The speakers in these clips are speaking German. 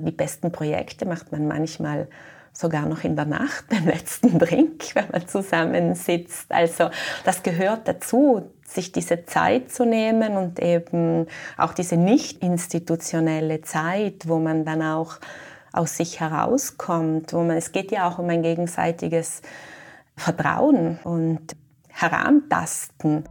Die besten Projekte macht man manchmal sogar noch in der Nacht beim letzten Drink, wenn man zusammensitzt. Also das gehört dazu, sich diese Zeit zu nehmen und eben auch diese nicht institutionelle Zeit, wo man dann auch aus sich herauskommt, wo man, es geht ja auch um ein gegenseitiges Vertrauen und Herantasten.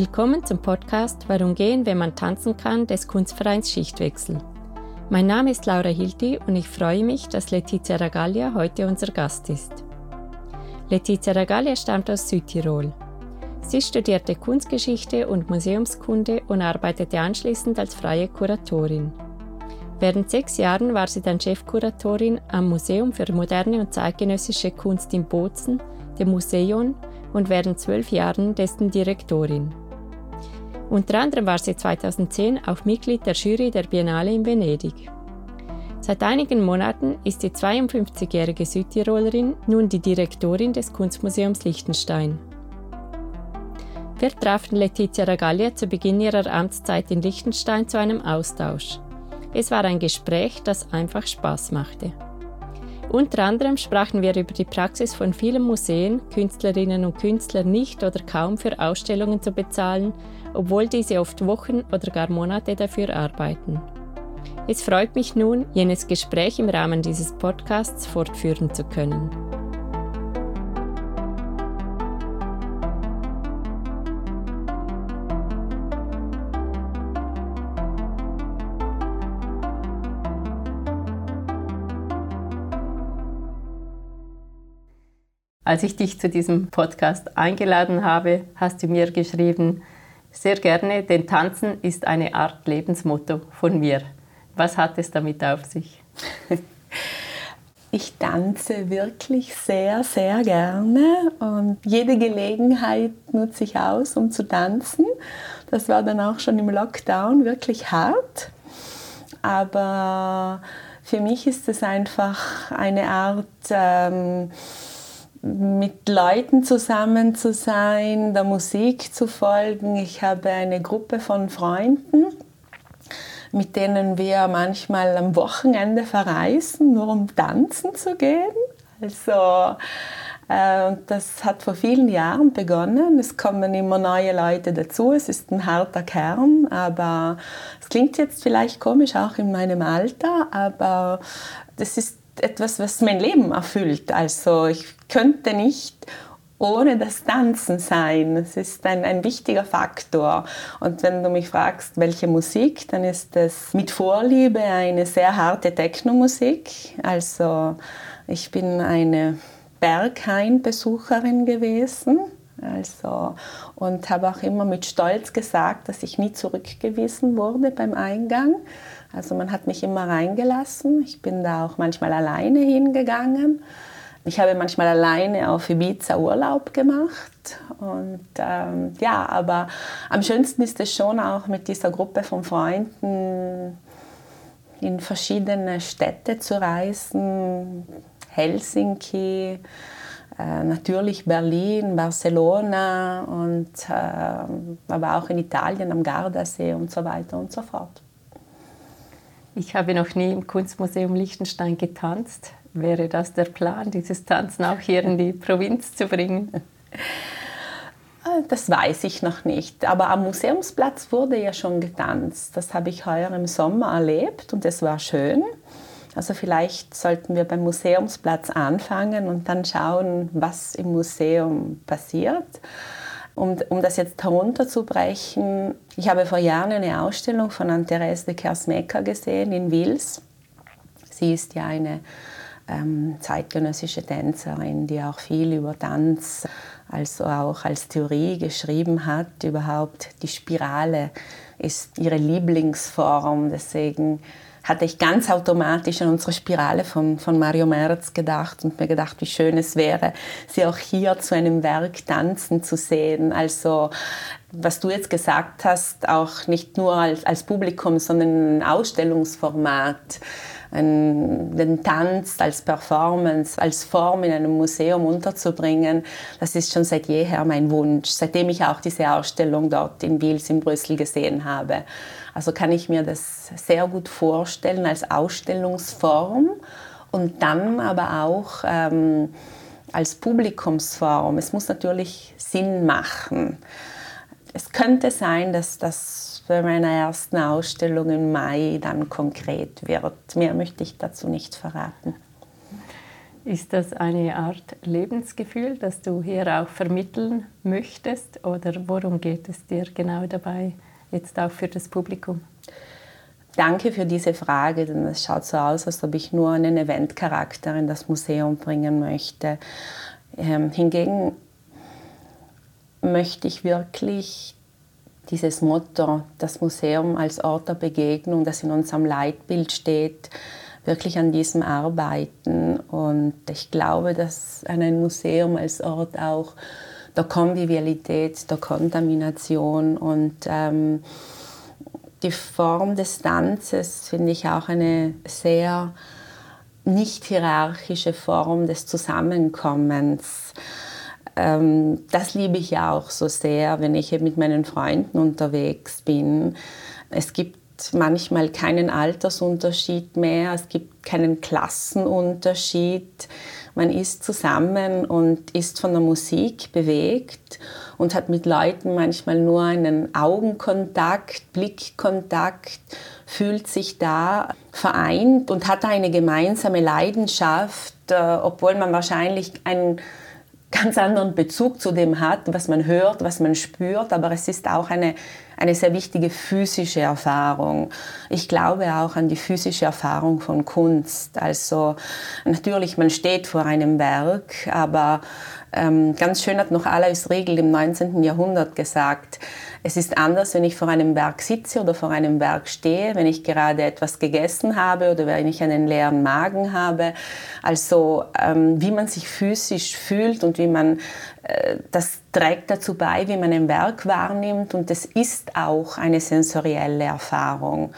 Willkommen zum Podcast Warum gehen, wenn man tanzen kann des Kunstvereins Schichtwechsel. Mein Name ist Laura Hilti und ich freue mich, dass Letizia Ragaglia heute unser Gast ist. Letizia Ragaglia stammt aus Südtirol. Sie studierte Kunstgeschichte und Museumskunde und arbeitete anschließend als freie Kuratorin. Während sechs Jahren war sie dann Chefkuratorin am Museum für moderne und zeitgenössische Kunst in Bozen, dem Museum, und während zwölf Jahren dessen Direktorin. Unter anderem war sie 2010 auch Mitglied der Jury der Biennale in Venedig. Seit einigen Monaten ist die 52-jährige Südtirolerin nun die Direktorin des Kunstmuseums Liechtenstein. Wir trafen Letizia Ragaglia zu Beginn ihrer Amtszeit in Liechtenstein zu einem Austausch. Es war ein Gespräch, das einfach Spaß machte. Unter anderem sprachen wir über die Praxis von vielen Museen, Künstlerinnen und Künstlern nicht oder kaum für Ausstellungen zu bezahlen, obwohl diese oft Wochen oder gar Monate dafür arbeiten. Es freut mich nun, jenes Gespräch im Rahmen dieses Podcasts fortführen zu können. Als ich dich zu diesem Podcast eingeladen habe, hast du mir geschrieben, sehr gerne, denn Tanzen ist eine Art Lebensmotto von mir. Was hat es damit auf sich? Ich tanze wirklich sehr, sehr gerne und jede Gelegenheit nutze ich aus, um zu tanzen. Das war dann auch schon im Lockdown wirklich hart. Aber für mich ist es einfach eine Art, ähm, mit Leuten zusammen zu sein, der Musik zu folgen. Ich habe eine Gruppe von Freunden, mit denen wir manchmal am Wochenende verreisen, nur um tanzen zu gehen. Also äh, das hat vor vielen Jahren begonnen. Es kommen immer neue Leute dazu. Es ist ein harter Kern, aber es klingt jetzt vielleicht komisch auch in meinem Alter, aber das ist etwas, was mein Leben erfüllt. Also ich könnte nicht ohne das Tanzen sein. Es ist ein, ein wichtiger Faktor. Und wenn du mich fragst, welche Musik, dann ist es mit Vorliebe eine sehr harte Techno-Musik. Also ich bin eine Berghain-Besucherin gewesen. Also, und habe auch immer mit Stolz gesagt, dass ich nie zurückgewiesen wurde beim Eingang. Also man hat mich immer reingelassen. Ich bin da auch manchmal alleine hingegangen. Ich habe manchmal alleine auf Ibiza Urlaub gemacht. Und ähm, ja, aber am schönsten ist es schon auch mit dieser Gruppe von Freunden in verschiedene Städte zu reisen. Helsinki, äh, natürlich Berlin, Barcelona und äh, aber auch in Italien am Gardasee und so weiter und so fort. Ich habe noch nie im Kunstmuseum Liechtenstein getanzt. Wäre das der Plan, dieses Tanzen auch hier in die Provinz zu bringen? Äh, das weiß ich noch nicht. Aber am Museumsplatz wurde ja schon getanzt. Das habe ich heuer im Sommer erlebt und es war schön. Also vielleicht sollten wir beim Museumsplatz anfangen und dann schauen, was im Museum passiert. Um, um das jetzt herunterzubrechen, ich habe vor Jahren eine Ausstellung von Anne-Therese de Kersmecker gesehen in Wils. Sie ist ja eine ähm, zeitgenössische Tänzerin, die auch viel über Tanz, also auch als Theorie geschrieben hat. Überhaupt die Spirale ist ihre Lieblingsform. Deswegen hatte ich ganz automatisch an unsere Spirale von, von Mario Merz gedacht und mir gedacht, wie schön es wäre, sie auch hier zu einem Werk tanzen zu sehen. Also was du jetzt gesagt hast, auch nicht nur als, als Publikum, sondern ein Ausstellungsformat ein, den Tanz als Performance, als Form in einem Museum unterzubringen, das ist schon seit jeher mein Wunsch, seitdem ich auch diese Ausstellung dort in Wils in Brüssel gesehen habe. Also kann ich mir das sehr gut vorstellen als Ausstellungsform und dann aber auch ähm, als Publikumsform. Es muss natürlich Sinn machen. Es könnte sein, dass das bei meiner ersten Ausstellung im Mai dann konkret wird. Mehr möchte ich dazu nicht verraten. Ist das eine Art Lebensgefühl, das du hier auch vermitteln möchtest? Oder worum geht es dir genau dabei, jetzt auch für das Publikum? Danke für diese Frage, denn es schaut so aus, als ob ich nur einen Eventcharakter in das Museum bringen möchte. Ähm, hingegen möchte ich wirklich dieses Motto, das Museum als Ort der Begegnung, das in unserem Leitbild steht, wirklich an diesem arbeiten. Und ich glaube, dass ein Museum als Ort auch der Konvivialität, der Kontamination und ähm, die Form des Tanzes finde ich auch eine sehr nicht hierarchische Form des Zusammenkommens. Ähm, das liebe ich ja auch so sehr, wenn ich mit meinen Freunden unterwegs bin. Es gibt manchmal keinen Altersunterschied mehr, es gibt keinen Klassenunterschied. Man ist zusammen und ist von der Musik bewegt und hat mit Leuten manchmal nur einen Augenkontakt, Blickkontakt, fühlt sich da vereint und hat eine gemeinsame Leidenschaft, äh, obwohl man wahrscheinlich einen ganz anderen Bezug zu dem hat, was man hört, was man spürt, aber es ist auch eine, eine sehr wichtige physische Erfahrung. Ich glaube auch an die physische Erfahrung von Kunst. Also natürlich, man steht vor einem Werk, aber ganz schön hat noch Alois Riegel im 19. Jahrhundert gesagt, es ist anders, wenn ich vor einem Berg sitze oder vor einem Berg stehe, wenn ich gerade etwas gegessen habe oder wenn ich einen leeren Magen habe. Also ähm, wie man sich physisch fühlt und wie man, äh, das trägt dazu bei, wie man ein Werk wahrnimmt und es ist auch eine sensorielle Erfahrung.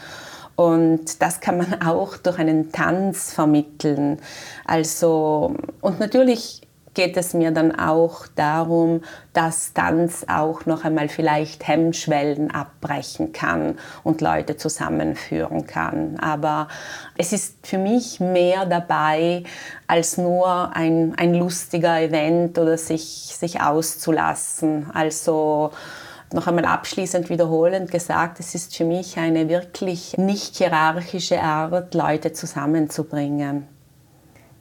Und das kann man auch durch einen Tanz vermitteln. Also, und natürlich geht es mir dann auch darum, dass Tanz auch noch einmal vielleicht Hemmschwellen abbrechen kann und Leute zusammenführen kann. Aber es ist für mich mehr dabei als nur ein, ein lustiger Event oder sich, sich auszulassen. Also noch einmal abschließend wiederholend gesagt, es ist für mich eine wirklich nicht hierarchische Art, Leute zusammenzubringen.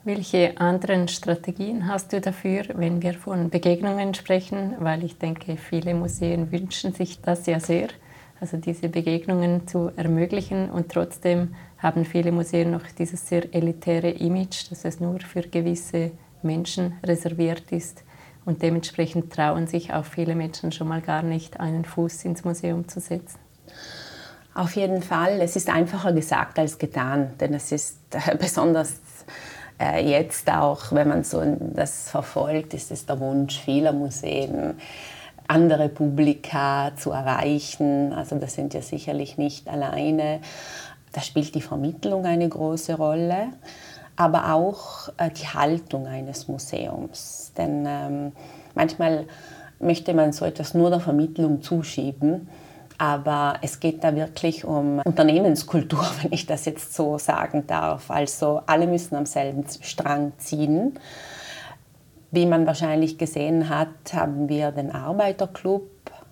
Welche anderen Strategien hast du dafür, wenn wir von Begegnungen sprechen? Weil ich denke, viele Museen wünschen sich das ja sehr, also diese Begegnungen zu ermöglichen. Und trotzdem haben viele Museen noch dieses sehr elitäre Image, dass es nur für gewisse Menschen reserviert ist. Und dementsprechend trauen sich auch viele Menschen schon mal gar nicht, einen Fuß ins Museum zu setzen. Auf jeden Fall. Es ist einfacher gesagt als getan, denn es ist besonders äh, jetzt auch, wenn man so das verfolgt, ist es der Wunsch vieler Museen, andere Publika zu erreichen. Also das sind ja sicherlich nicht alleine. Da spielt die Vermittlung eine große Rolle, aber auch äh, die Haltung eines Museums. Denn ähm, manchmal möchte man so etwas nur der Vermittlung zuschieben aber es geht da wirklich um Unternehmenskultur, wenn ich das jetzt so sagen darf. Also alle müssen am selben Strang ziehen. Wie man wahrscheinlich gesehen hat, haben wir den Arbeiterclub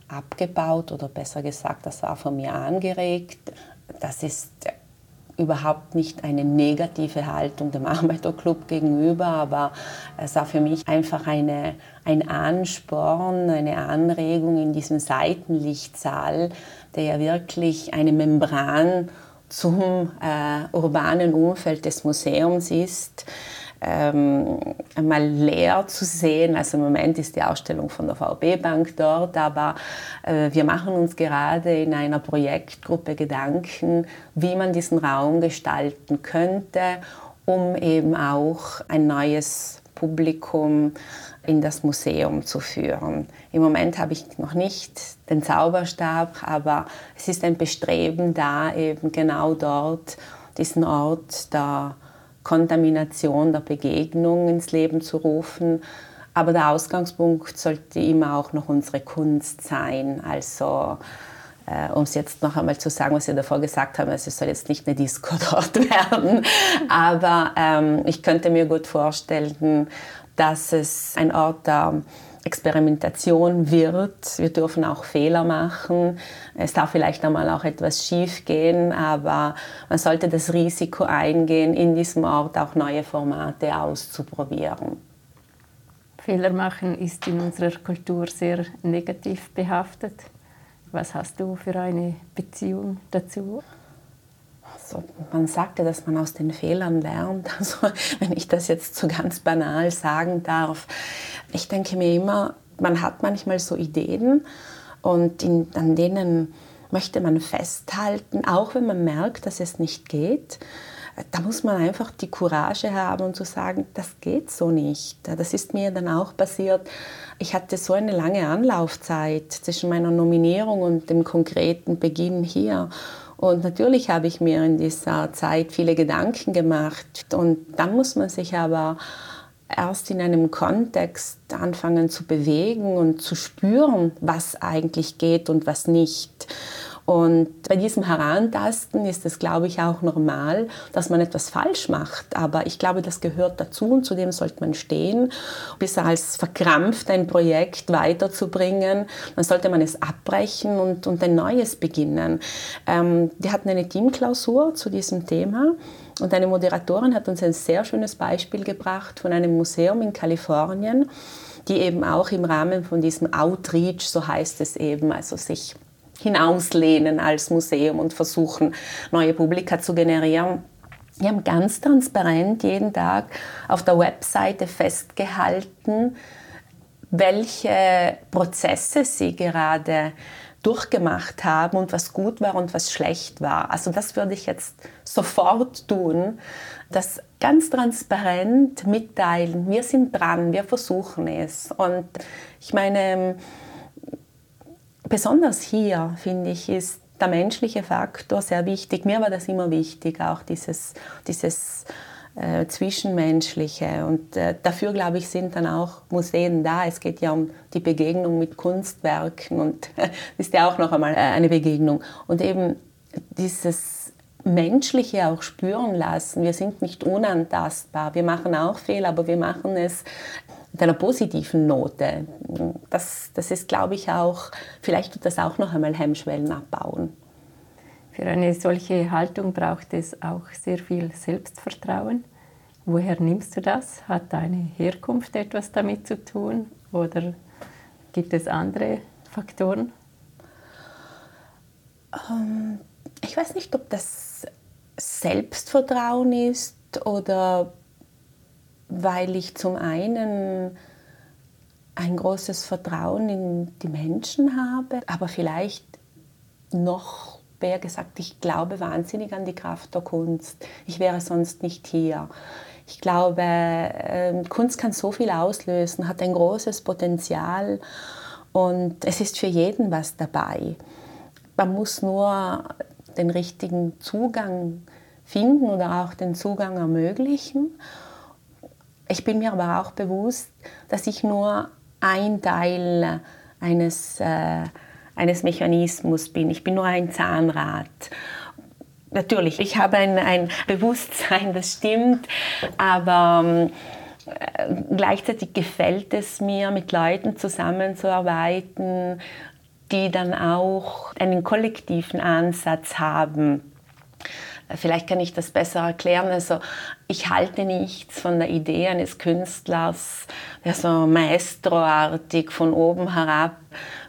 abgebaut oder besser gesagt, das war von mir angeregt. Das ist überhaupt nicht eine negative Haltung dem Arbeiterclub gegenüber, aber es war für mich einfach eine, ein Ansporn, eine Anregung in diesem Seitenlichtsaal, der ja wirklich eine Membran zum äh, urbanen Umfeld des Museums ist, ähm, einmal leer zu sehen. Also im Moment ist die Ausstellung von der VB Bank dort, aber äh, wir machen uns gerade in einer Projektgruppe Gedanken, wie man diesen Raum gestalten könnte, um eben auch ein neues Publikum in das Museum zu führen. Im Moment habe ich noch nicht den Zauberstab, aber es ist ein Bestreben da, eben genau dort diesen Ort der Kontamination, der Begegnung ins Leben zu rufen. Aber der Ausgangspunkt sollte immer auch noch unsere Kunst sein. Also äh, um es jetzt noch einmal zu sagen, was Sie davor gesagt haben, also es soll jetzt nicht eine Disco dort werden, aber ähm, ich könnte mir gut vorstellen, dass es ein Ort der Experimentation wird. Wir dürfen auch Fehler machen. Es darf vielleicht einmal auch etwas schief gehen, aber man sollte das Risiko eingehen, in diesem Ort auch neue Formate auszuprobieren. Fehler machen ist in unserer Kultur sehr negativ behaftet. Was hast du für eine Beziehung dazu? Also man sagt ja, dass man aus den Fehlern lernt. Also wenn ich das jetzt so ganz banal sagen darf, ich denke mir immer, man hat manchmal so Ideen und in, an denen möchte man festhalten, auch wenn man merkt, dass es nicht geht. Da muss man einfach die Courage haben und zu sagen, das geht so nicht. Das ist mir dann auch passiert. Ich hatte so eine lange Anlaufzeit zwischen meiner Nominierung und dem konkreten Beginn hier. Und natürlich habe ich mir in dieser Zeit viele Gedanken gemacht. Und dann muss man sich aber erst in einem Kontext anfangen zu bewegen und zu spüren, was eigentlich geht und was nicht. Und bei diesem Herantasten ist es, glaube ich, auch normal, dass man etwas falsch macht. Aber ich glaube, das gehört dazu und zu dem sollte man stehen. Bis als verkrampft ein Projekt weiterzubringen, dann sollte man es abbrechen und, und ein neues beginnen. Ähm, wir hatten eine Teamklausur zu diesem Thema. Und eine Moderatorin hat uns ein sehr schönes Beispiel gebracht von einem Museum in Kalifornien, die eben auch im Rahmen von diesem Outreach, so heißt es eben, also sich hinauslehnen als Museum und versuchen, neue Publika zu generieren. Wir haben ganz transparent jeden Tag auf der Webseite festgehalten, welche Prozesse sie gerade durchgemacht haben und was gut war und was schlecht war. Also das würde ich jetzt sofort tun, das ganz transparent mitteilen. Wir sind dran, wir versuchen es. Und ich meine, besonders hier, finde ich, ist der menschliche Faktor sehr wichtig. Mir war das immer wichtig, auch dieses, dieses äh, Zwischenmenschliche. Und äh, dafür, glaube ich, sind dann auch Museen da. Es geht ja um die Begegnung mit Kunstwerken und das ist ja auch noch einmal äh, eine Begegnung. Und eben dieses Menschliche auch spüren lassen. Wir sind nicht unantastbar. Wir machen auch Fehler, aber wir machen es mit einer positiven Note. Das, das ist, glaube ich, auch, vielleicht tut das auch noch einmal Hemmschwellen abbauen. Für eine solche Haltung braucht es auch sehr viel Selbstvertrauen. Woher nimmst du das? Hat deine Herkunft etwas damit zu tun oder gibt es andere Faktoren? Ähm, ich weiß nicht, ob das Selbstvertrauen ist oder weil ich zum einen ein großes Vertrauen in die Menschen habe, aber vielleicht noch mehr gesagt, ich glaube wahnsinnig an die Kraft der Kunst. Ich wäre sonst nicht hier. Ich glaube, ähm, Kunst kann so viel auslösen, hat ein großes Potenzial und es ist für jeden was dabei. Man muss nur den richtigen Zugang finden oder auch den Zugang ermöglichen. Ich bin mir aber auch bewusst, dass ich nur ein Teil eines, äh, eines Mechanismus bin. Ich bin nur ein Zahnrad. Natürlich, ich habe ein, ein Bewusstsein, das stimmt, aber äh, gleichzeitig gefällt es mir, mit Leuten zusammenzuarbeiten, die dann auch einen kollektiven Ansatz haben Vielleicht kann ich das besser erklären. Also ich halte nichts von der Idee eines Künstlers, der so maestroartig von oben herab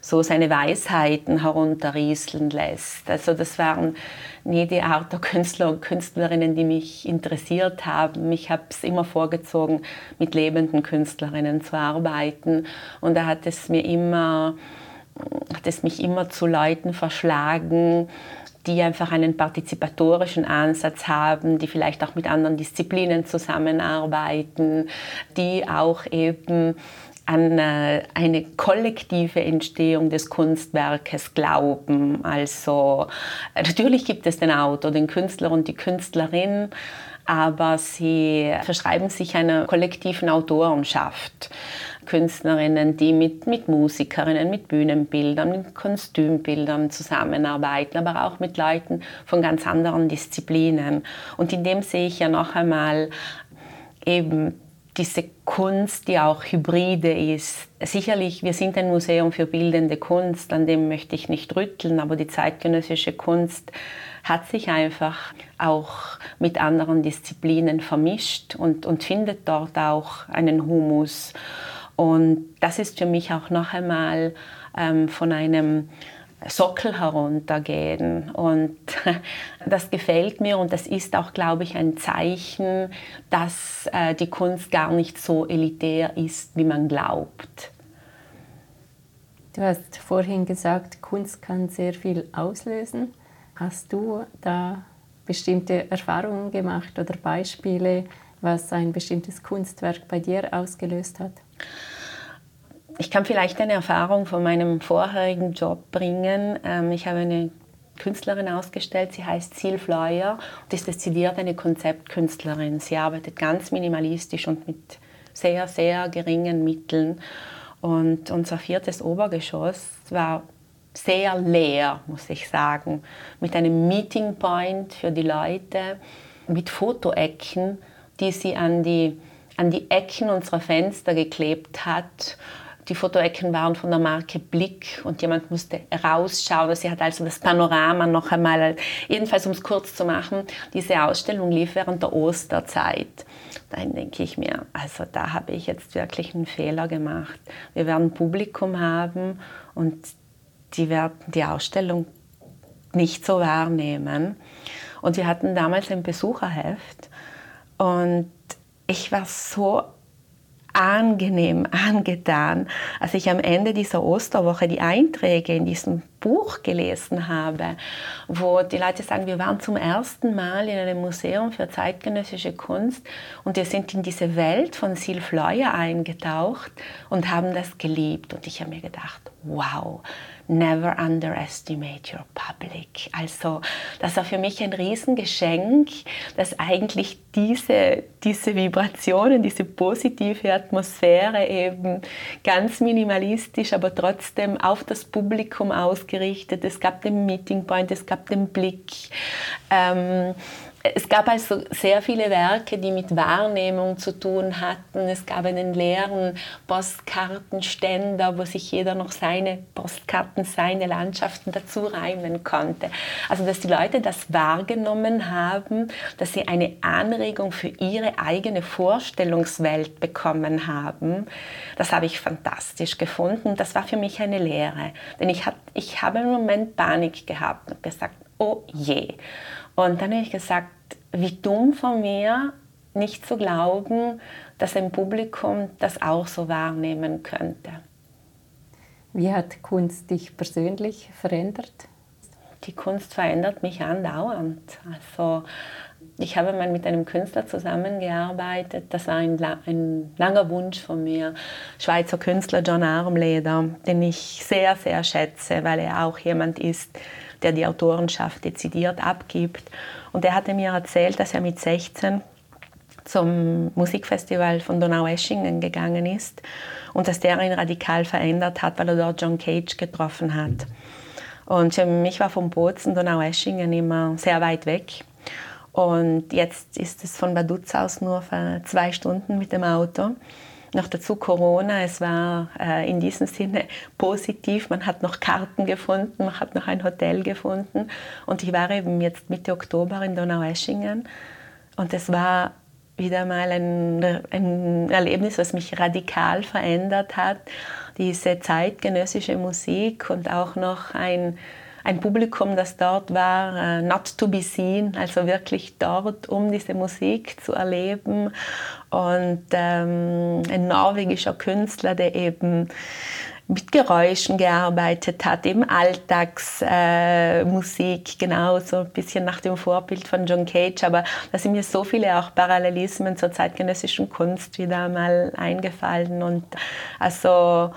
so seine Weisheiten herunterrieseln lässt. Also das waren nie die Art der Künstler und Künstlerinnen, die mich interessiert haben. Ich habe es immer vorgezogen, mit lebenden Künstlerinnen zu arbeiten. Und da hat es mir immer, hat es mich immer zu Leuten verschlagen, die einfach einen partizipatorischen Ansatz haben, die vielleicht auch mit anderen Disziplinen zusammenarbeiten, die auch eben an äh, eine kollektive Entstehung des Kunstwerkes glauben. Also natürlich gibt es den Autor, den Künstler und die Künstlerin, aber sie verschreiben sich einer kollektiven Autorenschaft. Künstlerinnen, die mit, mit Musikerinnen, mit Bühnenbildern, mit Kostümbildern zusammenarbeiten, aber auch mit Leuten von ganz anderen Disziplinen. Und in dem sehe ich ja noch einmal eben diese Kunst, die auch hybride ist. Sicherlich, wir sind ein Museum für bildende Kunst, an dem möchte ich nicht rütteln, aber die zeitgenössische Kunst hat sich einfach auch mit anderen Disziplinen vermischt und, und findet dort auch einen Humus. Und das ist für mich auch noch einmal ähm, von einem Sockel heruntergehen. Und das gefällt mir und das ist auch, glaube ich, ein Zeichen, dass äh, die Kunst gar nicht so elitär ist, wie man glaubt. Du hast vorhin gesagt, Kunst kann sehr viel auslösen. Hast du da bestimmte Erfahrungen gemacht oder Beispiele, was ein bestimmtes Kunstwerk bei dir ausgelöst hat? Ich kann vielleicht eine Erfahrung von meinem vorherigen Job bringen. Ähm, ich habe eine Künstlerin ausgestellt, sie heißt Sil Fleuer und ist dezidiert eine Konzeptkünstlerin. Sie arbeitet ganz minimalistisch und mit sehr, sehr geringen Mitteln. Und unser viertes Obergeschoss war sehr leer, muss ich sagen, mit einem Meeting Point für die Leute, mit Fotoecken, die sie an die, an die Ecken unserer Fenster geklebt hat die Fotoecken waren von der Marke Blick und jemand musste rausschauen. Sie hat also das Panorama noch einmal, jedenfalls um es kurz zu machen, diese Ausstellung lief während der Osterzeit. Dann denke ich mir, also da habe ich jetzt wirklich einen Fehler gemacht. Wir werden Publikum haben und die werden die Ausstellung nicht so wahrnehmen. Und wir hatten damals ein Besucherheft und ich war so angenehm angetan, als ich am Ende dieser Osterwoche die Einträge in diesem Buch gelesen habe, wo die Leute sagen, wir waren zum ersten Mal in einem Museum für zeitgenössische Kunst und wir sind in diese Welt von Fleuer eingetaucht und haben das geliebt. Und ich habe mir gedacht, wow, never underestimate your public. Also das war für mich ein Riesengeschenk, dass eigentlich diese, diese Vibrationen, diese positive Atmosphäre eben ganz minimalistisch, aber trotzdem auf das Publikum ausgerichtet. Es gab den Meeting Point, es gab den Blick. Ähm, es gab also sehr viele Werke, die mit Wahrnehmung zu tun hatten. Es gab einen leeren Postkartenständer, wo sich jeder noch seine Postkarten, seine Landschaften dazu reimen konnte. Also, dass die Leute das wahrgenommen haben, dass sie eine Anregung für ihre eigene Vorstellungswelt bekommen haben, das habe ich fantastisch gefunden. Das war für mich eine Lehre. Denn ich, hat, ich habe im Moment Panik gehabt und gesagt, oh je. Und dann habe ich gesagt, wie dumm von mir, nicht zu glauben, dass ein Publikum das auch so wahrnehmen könnte. Wie hat Kunst dich persönlich verändert? Die Kunst verändert mich andauernd. Also ich habe mal mit einem Künstler zusammengearbeitet. Das war ein, ein, langer Wunsch von mir. Schweizer Künstler John Armleder, den ich sehr, sehr schätze, weil er auch jemand ist, der die Autorenschaft dezidiert abgibt. Und er hatte mir erzählt, dass er mit 16 zum Musikfestival von Donaueschingen gegangen ist und dass der ihn radikal verändert hat, weil er dort John Cage getroffen hat. Und für mich war von Bozen Donaueschingen immer sehr weit weg. Und jetzt ist es von Vaduz aus nur zwei Stunden mit dem Auto. Noch dazu Corona, es war äh, in diesem Sinne positiv. Man hat noch Karten gefunden, man hat noch ein Hotel gefunden. Und ich war eben jetzt Mitte Oktober in Donaueschingen. Und es war wieder mal ein, ein Erlebnis, was mich radikal verändert hat. Diese zeitgenössische Musik und auch noch ein ein Publikum, das dort war, uh, not to be seen, also wirklich dort, um diese Musik zu erleben. Und ähm, ein norwegischer Künstler, der eben mit Geräuschen gearbeitet hat, eben Alltagsmusik, äh, genau so ein bisschen nach dem Vorbild von John Cage. Aber da sind mir so viele auch Parallelismen zur zeitgenössischen Kunst wieder mal eingefallen. Und also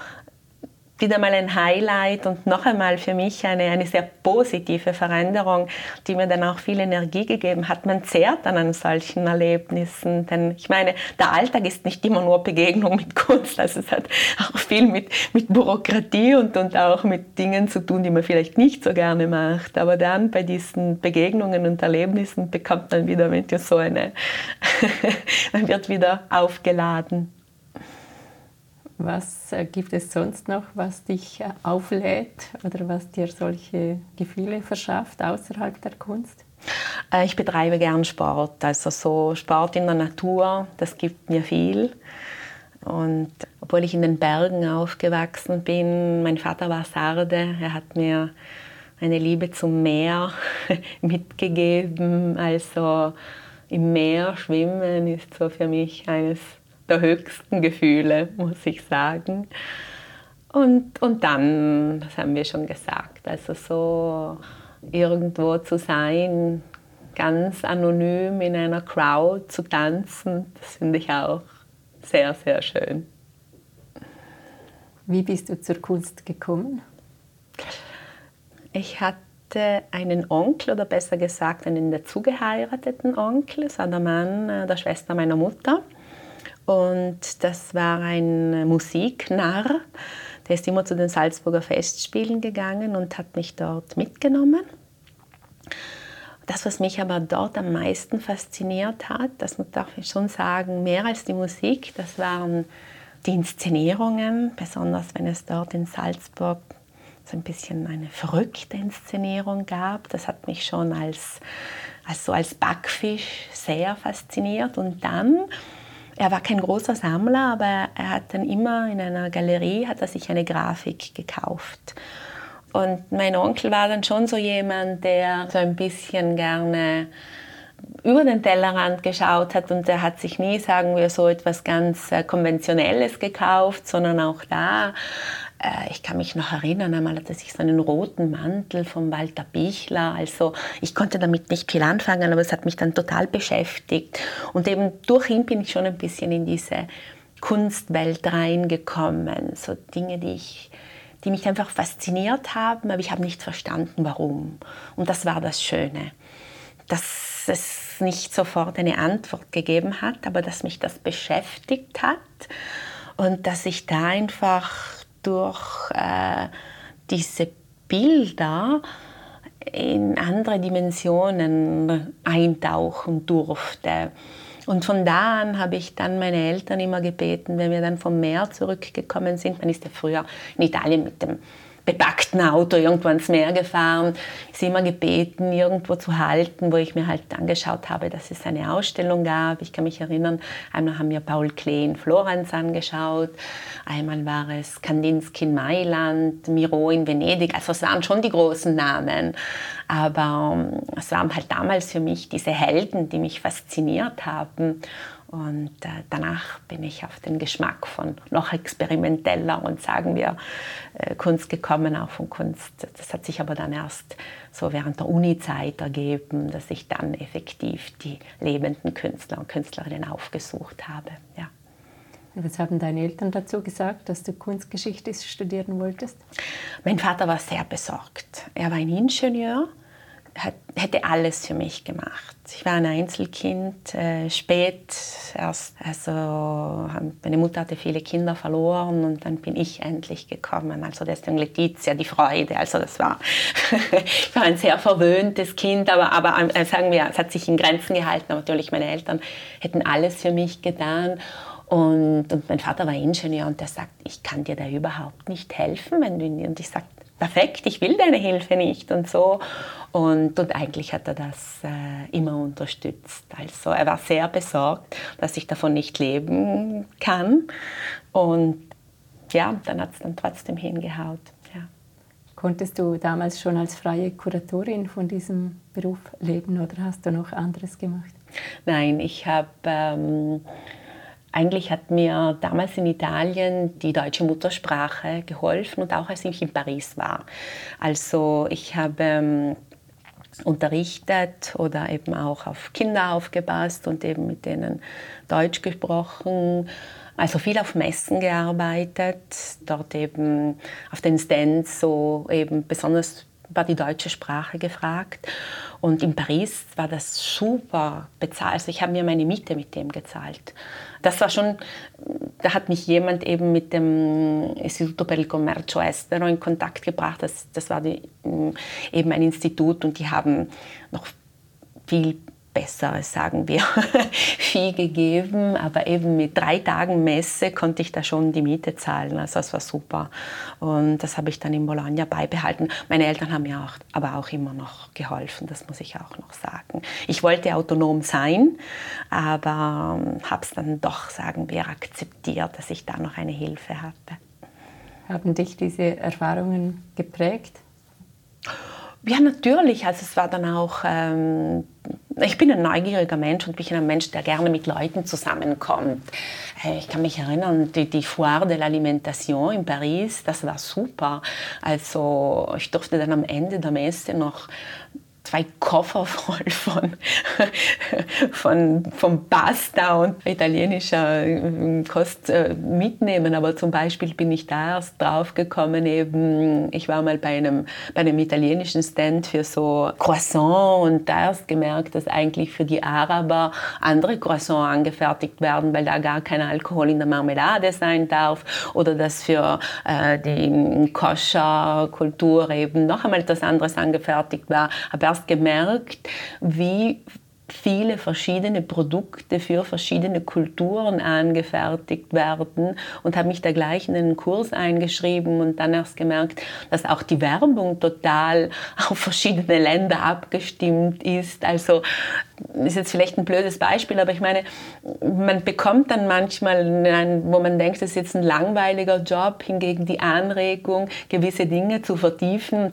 wieder mal ein Highlight und noch einmal für mich eine, eine sehr positive Veränderung, die mir dann auch viel Energie gegeben hat. Man zehrt an solchen Erlebnissen, denn ich meine, der Alltag ist nicht immer nur Begegnung mit Kunst, also es hat auch viel mit, mit Bürokratie und, und auch mit Dingen zu tun, die man vielleicht nicht so gerne macht. Aber dann bei diesen Begegnungen und Erlebnissen bekommt man wieder mit so eine, man wird wieder aufgeladen. Was äh, gibt es sonst noch, was dich äh, auflädt oder was dir solche Gefühle verschafft außerhalb der Kunst? Äh, ich betreibe gern Sport, also so Sport in der Natur, das gibt mir viel. Und obwohl ich in den Bergen aufgewachsen bin, mein Vater war Sarde, er hat mir eine Liebe zum Meer mitgegeben. Also im Meer schwimmen ist so für mich eines der höchsten Gefühle, muss ich sagen. Und, und dann, das haben wir schon gesagt, also so irgendwo zu sein, ganz anonym in einer Crowd zu tanzen, das finde ich auch sehr, sehr schön. Wie bist du zur Kunst gekommen? Ich hatte einen Onkel, oder besser gesagt einen dazugeheirateten Onkel, das war der Mann äh, der Schwester meiner Mutter. Und das war ein Musiknarr. Der ist immer zu den Salzburger Festspielen gegangen und hat mich dort mitgenommen. Das, was mich aber dort am meisten fasziniert hat, das darf ich schon sagen, mehr als die Musik, das waren die Inszenierungen, besonders wenn es dort in Salzburg so ein bisschen eine verrückte Inszenierung gab. Das hat mich schon als, als, als Backfisch sehr fasziniert. Und dann er war kein großer Sammler, aber er hat dann immer in einer Galerie hat er sich eine Grafik gekauft. Und mein Onkel war dann schon so jemand, der so ein bisschen gerne über den Tellerrand geschaut hat und er hat sich nie, sagen wir, so etwas ganz äh, Konventionelles gekauft, sondern auch da ich kann mich noch erinnern, einmal hatte ich so einen roten Mantel von Walter Bichler. Also ich konnte damit nicht viel anfangen, aber es hat mich dann total beschäftigt. Und eben durch ihn bin ich schon ein bisschen in diese Kunstwelt reingekommen. So Dinge, die ich die mich einfach fasziniert haben, aber ich habe nicht verstanden, warum. Und das war das Schöne, dass es nicht sofort eine Antwort gegeben hat, aber dass mich das beschäftigt hat und dass ich da einfach durch äh, diese Bilder in andere Dimensionen eintauchen durfte. Und von da an habe ich dann meine Eltern immer gebeten, wenn wir dann vom Meer zurückgekommen sind, man ist ja früher in Italien mit dem bepackten Auto irgendwo ans Meer gefahren, sie immer gebeten, irgendwo zu halten, wo ich mir halt angeschaut habe, dass es eine Ausstellung gab. Ich kann mich erinnern, einmal haben wir Paul Klee in Florenz angeschaut, einmal war es Kandinsky in Mailand, Miro in Venedig, also es waren schon die großen Namen. Aber ähm, es waren halt damals für mich diese Helden, die mich fasziniert haben. Und äh, danach bin ich auf den Geschmack von noch experimenteller und sagen wir äh, Kunst gekommen, auch von Kunst. Das hat sich aber dann erst so während der Uni-Zeit ergeben, dass ich dann effektiv die lebenden Künstler und Künstlerinnen aufgesucht habe. Ja. Was haben deine Eltern dazu gesagt, dass du Kunstgeschichte studieren wolltest? Mein Vater war sehr besorgt. Er war ein Ingenieur hätte alles für mich gemacht. Ich war ein Einzelkind, äh, spät erst, also meine Mutter hatte viele Kinder verloren und dann bin ich endlich gekommen. Also deswegen Letizia, die Freude. Also das war, ich war ein sehr verwöhntes Kind, aber, aber äh, sagen wir, es hat sich in Grenzen gehalten. Natürlich, meine Eltern hätten alles für mich getan. Und, und mein Vater war Ingenieur und der sagt, ich kann dir da überhaupt nicht helfen, wenn du und ich sage, perfekt, ich will deine Hilfe nicht und so. Und, und eigentlich hat er das äh, immer unterstützt. Also er war sehr besorgt, dass ich davon nicht leben kann. Und ja, dann hat es dann trotzdem hingehaut. Ja. Konntest du damals schon als freie Kuratorin von diesem Beruf leben oder hast du noch anderes gemacht? Nein, ich habe... Ähm, eigentlich hat mir damals in Italien die deutsche Muttersprache geholfen und auch als ich in Paris war. Also ich habe ähm, unterrichtet oder eben auch auf Kinder aufgepasst und eben mit denen Deutsch gesprochen. Also viel auf Messen gearbeitet, dort eben auf den Stands so eben besonders war die deutsche Sprache gefragt. Und in Paris war das super bezahlt. Also ich habe mir meine Miete mit dem gezahlt. Das war schon, da hat mich jemand eben mit dem Istituto per il Commercio Estero in Kontakt gebracht. Das, das war die, eben ein Institut und die haben noch viel Besseres, sagen wir, viel gegeben. Aber eben mit drei Tagen Messe konnte ich da schon die Miete zahlen. Also das war super. Und das habe ich dann in Bologna beibehalten. Meine Eltern haben mir auch, aber auch immer noch geholfen, das muss ich auch noch sagen. Ich wollte autonom sein, aber ähm, habe es dann doch, sagen wir, akzeptiert, dass ich da noch eine Hilfe hatte. Haben dich diese Erfahrungen geprägt? Ja, natürlich. Also es war dann auch, ähm, ich bin ein neugieriger Mensch und bin ein Mensch, der gerne mit Leuten zusammenkommt. Äh, ich kann mich erinnern, die, die Foire de l'Alimentation in Paris, das war super. Also ich durfte dann am Ende der Messe noch zwei Koffer voll von, von, von Pasta und italienischer äh, Kost äh, mitnehmen. Aber zum Beispiel bin ich da erst drauf gekommen, eben, ich war mal bei einem, bei einem italienischen Stand für so Croissant und da erst gemerkt, dass eigentlich für die Araber andere Croissants angefertigt werden, weil da gar kein Alkohol in der Marmelade sein darf oder dass für äh, die Koscher-Kultur eben noch einmal etwas anderes angefertigt war. Aber erst gemerkt, wie viele verschiedene Produkte für verschiedene Kulturen angefertigt werden und habe mich da gleich in einen Kurs eingeschrieben und dann erst gemerkt, dass auch die Werbung total auf verschiedene Länder abgestimmt ist. Also ist jetzt vielleicht ein blödes Beispiel, aber ich meine, man bekommt dann manchmal, wo man denkt, das ist jetzt ein langweiliger Job, hingegen die Anregung, gewisse Dinge zu vertiefen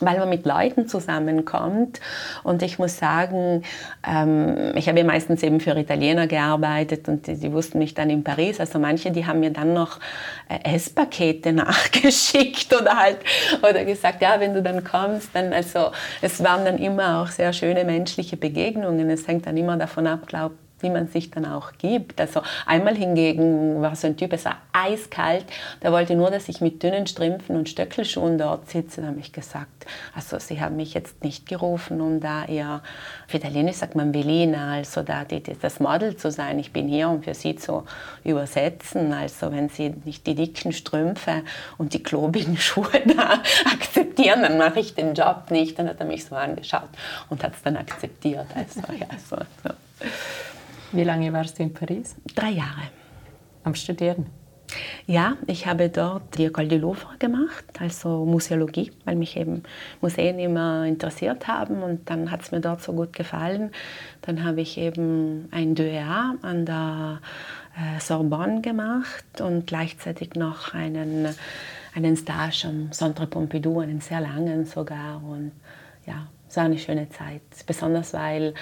weil man mit Leuten zusammenkommt. Und ich muss sagen, ähm, ich habe ja meistens eben für Italiener gearbeitet und die, die, wussten mich dann in Paris. Also manche, die haben mir dann noch äh, Esspakete nachgeschickt oder halt oder gesagt, ja, wenn du dann kommst, dann also es waren dann immer auch sehr schöne menschliche Begegnungen. Es hängt dann immer davon ab, glaube wie man sich dann auch gibt. Also einmal hingegen war so ein Typ, es war eiskalt, der wollte nur, dass ich mit dünnen Strümpfen und Stöckelschuhen dort sitze. Da habe ich gesagt, also Sie haben mich jetzt nicht gerufen, um da eher, auf Italienisch sagt man Velina, also da das Model zu sein. Ich bin hier, um für Sie zu übersetzen. Also wenn Sie nicht die dicken Strümpfe und die klobigen Schuhe da akzeptieren, dann mache ich den Job nicht. Dann hat er mich so angeschaut und hat es dann akzeptiert. Also, ja, so, so. Wie lange warst du in Paris? Drei Jahre. Am Studieren? Ja, ich habe dort die École du Louvre gemacht, also Museologie, weil mich eben Museen immer interessiert haben und dann hat es mir dort so gut gefallen. Dann habe ich eben ein DEA an der äh, Sorbonne gemacht und gleichzeitig noch einen, einen Stage am Centre Pompidou, einen sehr langen sogar und ja, es war eine schöne Zeit, besonders weil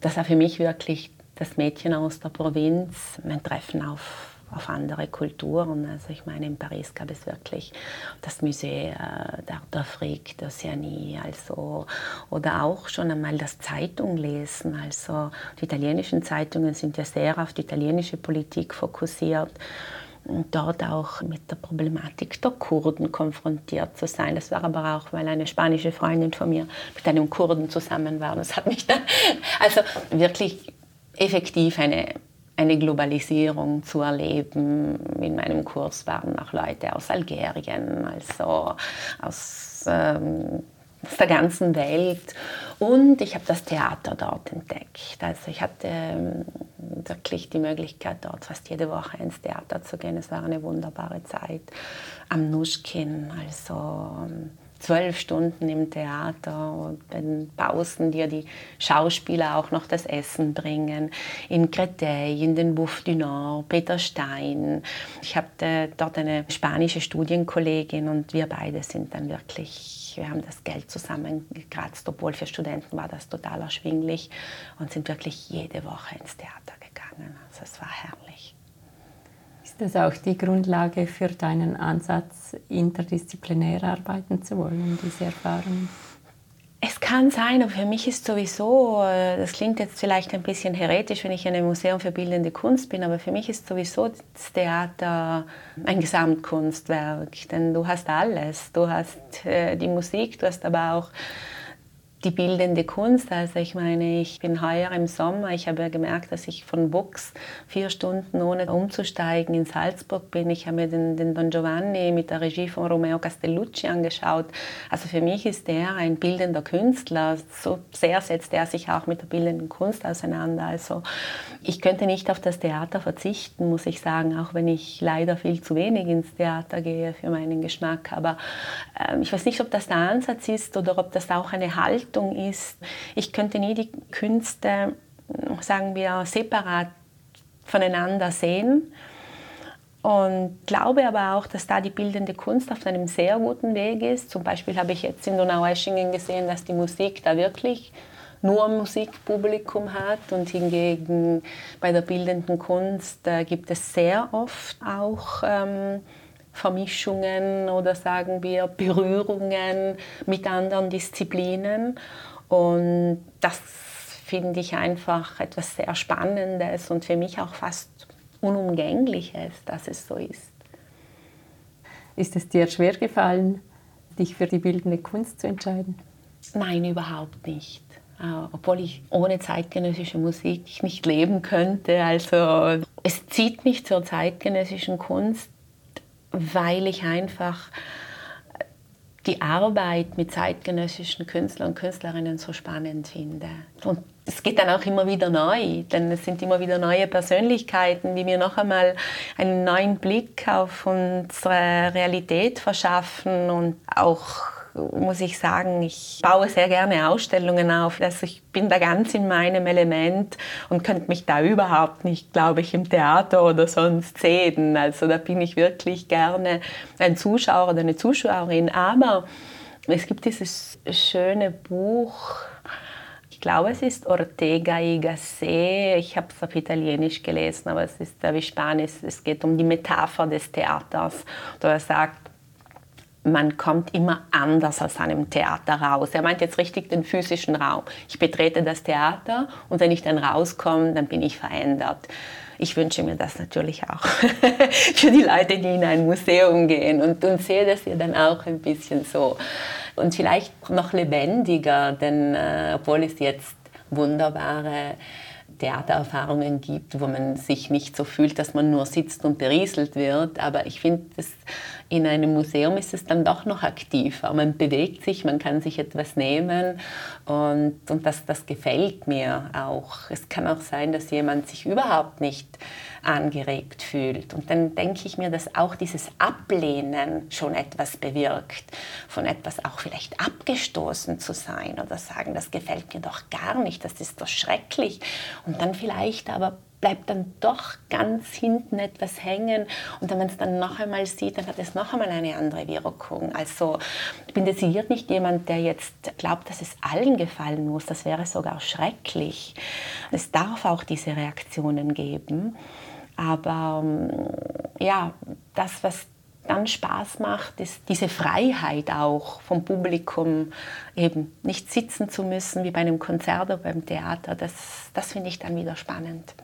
das war für mich wirklich das Mädchen aus der Provinz, mein Treffen auf, auf andere Kulturen. Also ich meine, in Paris gab es wirklich das Musée äh, d'Art d'Afrique, d'Oceanie, also, oder auch schon einmal das Zeitung lesen. Also die italienischen Zeitungen sind ja sehr auf die italienische Politik fokussiert. dort auch mit der Problematik der Kurden konfrontiert zu sein. Das war aber auch, weil eine spanische Freundin von mir mit einem Kurden zusammen war. Das hat mich dann also wirklich effektiv eine, eine Globalisierung zu erleben. In meinem Kurs waren auch Leute aus Algerien, also aus ähm, aus der ganzen Welt. Und ich habe das Theater dort entdeckt. Also ich hatte ähm, wirklich die Möglichkeit, dort fast jede Woche ins Theater zu gehen. Es war eine wunderbare Zeit am Nuschkin. Also ähm, zwölf Stunden im Theater und bei den Pausen dir die Schauspieler auch noch das Essen bringen. In Créteil, in den Bouffe du Nord, Peter Stein. Ich hatte dort eine spanische Studienkollegin und wir beide sind dann wirklich wir haben das Geld zusammengekratzt, obwohl für Studenten war das total erschwinglich und sind wirklich jede Woche ins Theater gegangen. Also es war herrlich. Ist das auch die Grundlage für deinen Ansatz, interdisziplinär arbeiten zu wollen, diese Erfahrung? Es kann sein, aber für mich ist sowieso, äh, das klingt jetzt vielleicht ein bisschen heretisch, wenn ich in einem Museum für bildende Kunst bin, aber für mich ist sowieso das Theater ein Gesamtkunstwerk, denn du hast alles. Du hast äh, die Musik, du hast aber auch die bildende Kunst. Also ich meine, ich bin heuer im Sommer, ich habe ja gemerkt, dass ich von Bux vier Stunden ohne umzusteigen in Salzburg bin. Ich habe mir den, den Don Giovanni mit der Regie von Romeo Castellucci angeschaut. Also für mich ist er ein bildender Künstler. So sehr setzt er sich auch mit der bildenden Kunst auseinander. Also ich könnte nicht auf das Theater verzichten, muss ich sagen, auch wenn ich leider viel zu wenig ins Theater gehe für meinen Geschmack. Aber äh, ich weiß nicht, ob das der Ansatz ist oder ob das auch eine Haltung Haltung ist. Ich könnte nie die Künste, sagen wir, separat voneinander sehen. Und glaube aber auch, dass da die bildende Kunst auf einem sehr guten Weg ist. Zum Beispiel habe ich jetzt in Donaueschingen gesehen, dass die Musik da wirklich nur Musikpublikum hat und hingegen bei der bildenden Kunst äh, gibt es sehr oft auch ähm, Vermischungen oder sagen wir Berührungen mit anderen Disziplinen. Und das finde ich einfach etwas sehr Spannendes und für mich auch fast Unumgängliches, dass es so ist. Ist es dir schwer gefallen, dich für die bildende Kunst zu entscheiden? Nein, überhaupt nicht. Uh, obwohl ich ohne zeitgenössische Musik nicht leben könnte. Also es zieht mich zur zeitgenössischen Kunst, weil ich einfach die Arbeit mit zeitgenössischen Künstlern und Künstlerinnen so spannend finde. Und es geht dann auch immer wieder neu, denn es sind immer wieder neue Persönlichkeiten, die mir noch einmal einen neuen Blick auf unsere Realität verschaffen und auch muss ich sagen, ich baue sehr gerne Ausstellungen auf. Also ich bin da ganz in meinem Element und könnte mich da überhaupt nicht, glaube ich, im Theater oder sonst sehen. Also da bin ich wirklich gerne ein Zuschauer oder eine Zuschauerin. Aber es gibt dieses schöne Buch, ich glaube, es ist Ortega y Gasset. Ich habe es auf Italienisch gelesen, aber es ist wie Spanisch. Es geht um die Metapher des Theaters. Da er sagt, man kommt immer anders aus einem Theater raus. Er meint jetzt richtig den physischen Raum. Ich betrete das Theater und wenn ich dann rauskomme, dann bin ich verändert. Ich wünsche mir das natürlich auch für die Leute, die in ein Museum gehen und, und sehe das ja dann auch ein bisschen so. Und vielleicht noch lebendiger, denn äh, obwohl es jetzt wunderbare Theatererfahrungen gibt, wo man sich nicht so fühlt, dass man nur sitzt und berieselt wird. Aber ich finde, in einem Museum ist es dann doch noch aktiver. Man bewegt sich, man kann sich etwas nehmen und, und das, das gefällt mir auch. Es kann auch sein, dass jemand sich überhaupt nicht angeregt fühlt. Und dann denke ich mir, dass auch dieses Ablehnen schon etwas bewirkt, von etwas auch vielleicht abgestoßen zu sein oder sagen, das gefällt mir doch gar nicht, das ist doch schrecklich. Und dann vielleicht aber bleibt dann doch ganz hinten etwas hängen und wenn man es dann noch einmal sieht, dann hat es noch einmal eine andere Wirkung. Also ich bin dezidiert nicht jemand, der jetzt glaubt, dass es allen gefallen muss. Das wäre sogar schrecklich. Es darf auch diese Reaktionen geben. Aber ähm, ja, das, was dann Spaß macht, ist diese Freiheit auch vom Publikum, eben nicht sitzen zu müssen wie bei einem Konzert oder beim Theater. Das, das finde ich dann wieder spannend.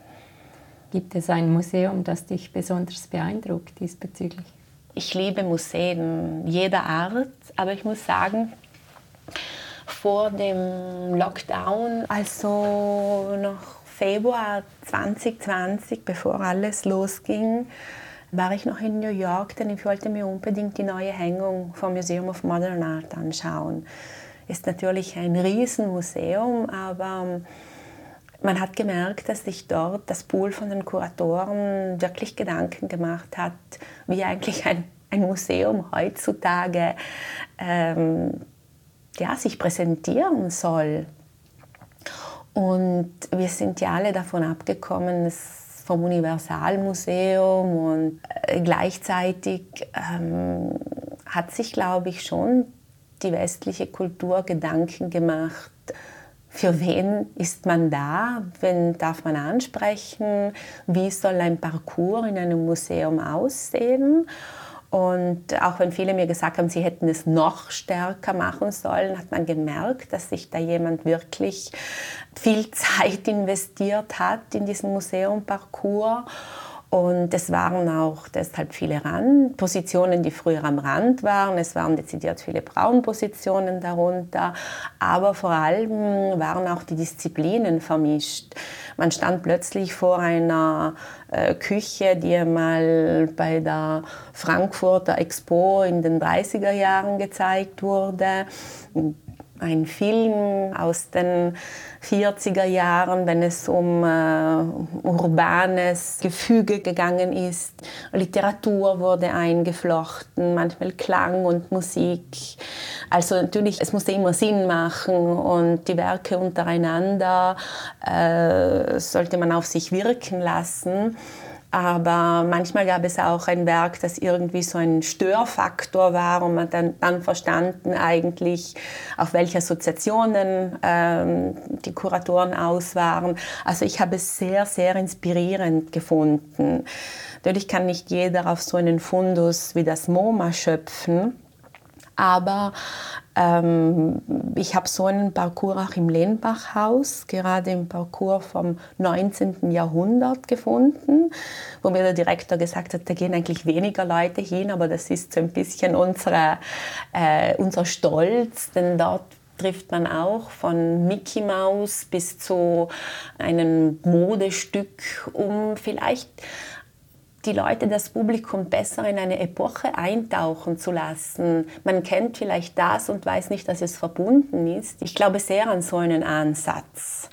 Gibt es ein Museum, das dich besonders beeindruckt diesbezüglich? Ich liebe Museen jeder Art, aber ich muss sagen, vor dem Lockdown, also noch Februar 2020, bevor alles losging, war ich noch in New York, denn ich wollte mir unbedingt die neue Hängung vom Museum of Modern Art anschauen. Ist natürlich ein Riesenmuseum, aber man hat gemerkt, dass sich dort das Pool von den Kuratoren wirklich Gedanken gemacht hat, wie eigentlich ein, ein Museum heutzutage ähm, ja, sich präsentieren soll. Und wir sind ja alle davon abgekommen, vom Universalmuseum und äh, gleichzeitig ähm, hat sich, glaube ich, schon die westliche Kultur Gedanken gemacht, für wen ist man da? Wen darf man ansprechen? Wie soll ein Parcours in einem Museum aussehen? Und auch wenn viele mir gesagt haben, sie hätten es noch stärker machen sollen, hat man gemerkt, dass sich da jemand wirklich viel Zeit investiert hat in diesen Museumparcours und es waren auch deshalb viele Randpositionen, die früher am Rand waren. Es waren dezidiert viele Frauenpositionen darunter. Aber vor allem waren auch die Disziplinen vermischt. Man stand plötzlich vor einer äh, Küche, die einmal bei der Frankfurter Expo in den 30er Jahren gezeigt wurde ein Film aus den 40er Jahren, wenn es um äh, urbanes Gefüge gegangen ist. Literatur wurde eingeflochten, manchmal Klang und Musik. Also natürlich, es musste immer Sinn machen und die Werke untereinander äh, sollte man auf sich wirken lassen. Aber manchmal gab es auch ein Werk, das irgendwie so ein Störfaktor war und man dann, dann verstanden eigentlich, auf welche Assoziationen ähm, die Kuratoren aus waren. Also ich habe es sehr, sehr inspirierend gefunden. Natürlich kann nicht jeder auf so einen Fundus wie das MoMA schöpfen. Aber ähm, ich habe so einen Parcours auch im Lehnbachhaus, gerade im Parcours vom 19. Jahrhundert gefunden, wo mir der Direktor gesagt hat, da gehen eigentlich weniger Leute hin, aber das ist so ein bisschen unsere, äh, unser Stolz, denn dort trifft man auch von Mickey Mouse bis zu einem Modestück, um vielleicht die Leute, das Publikum besser in eine Epoche eintauchen zu lassen. Man kennt vielleicht das und weiß nicht, dass es verbunden ist. Ich glaube sehr an so einen Ansatz.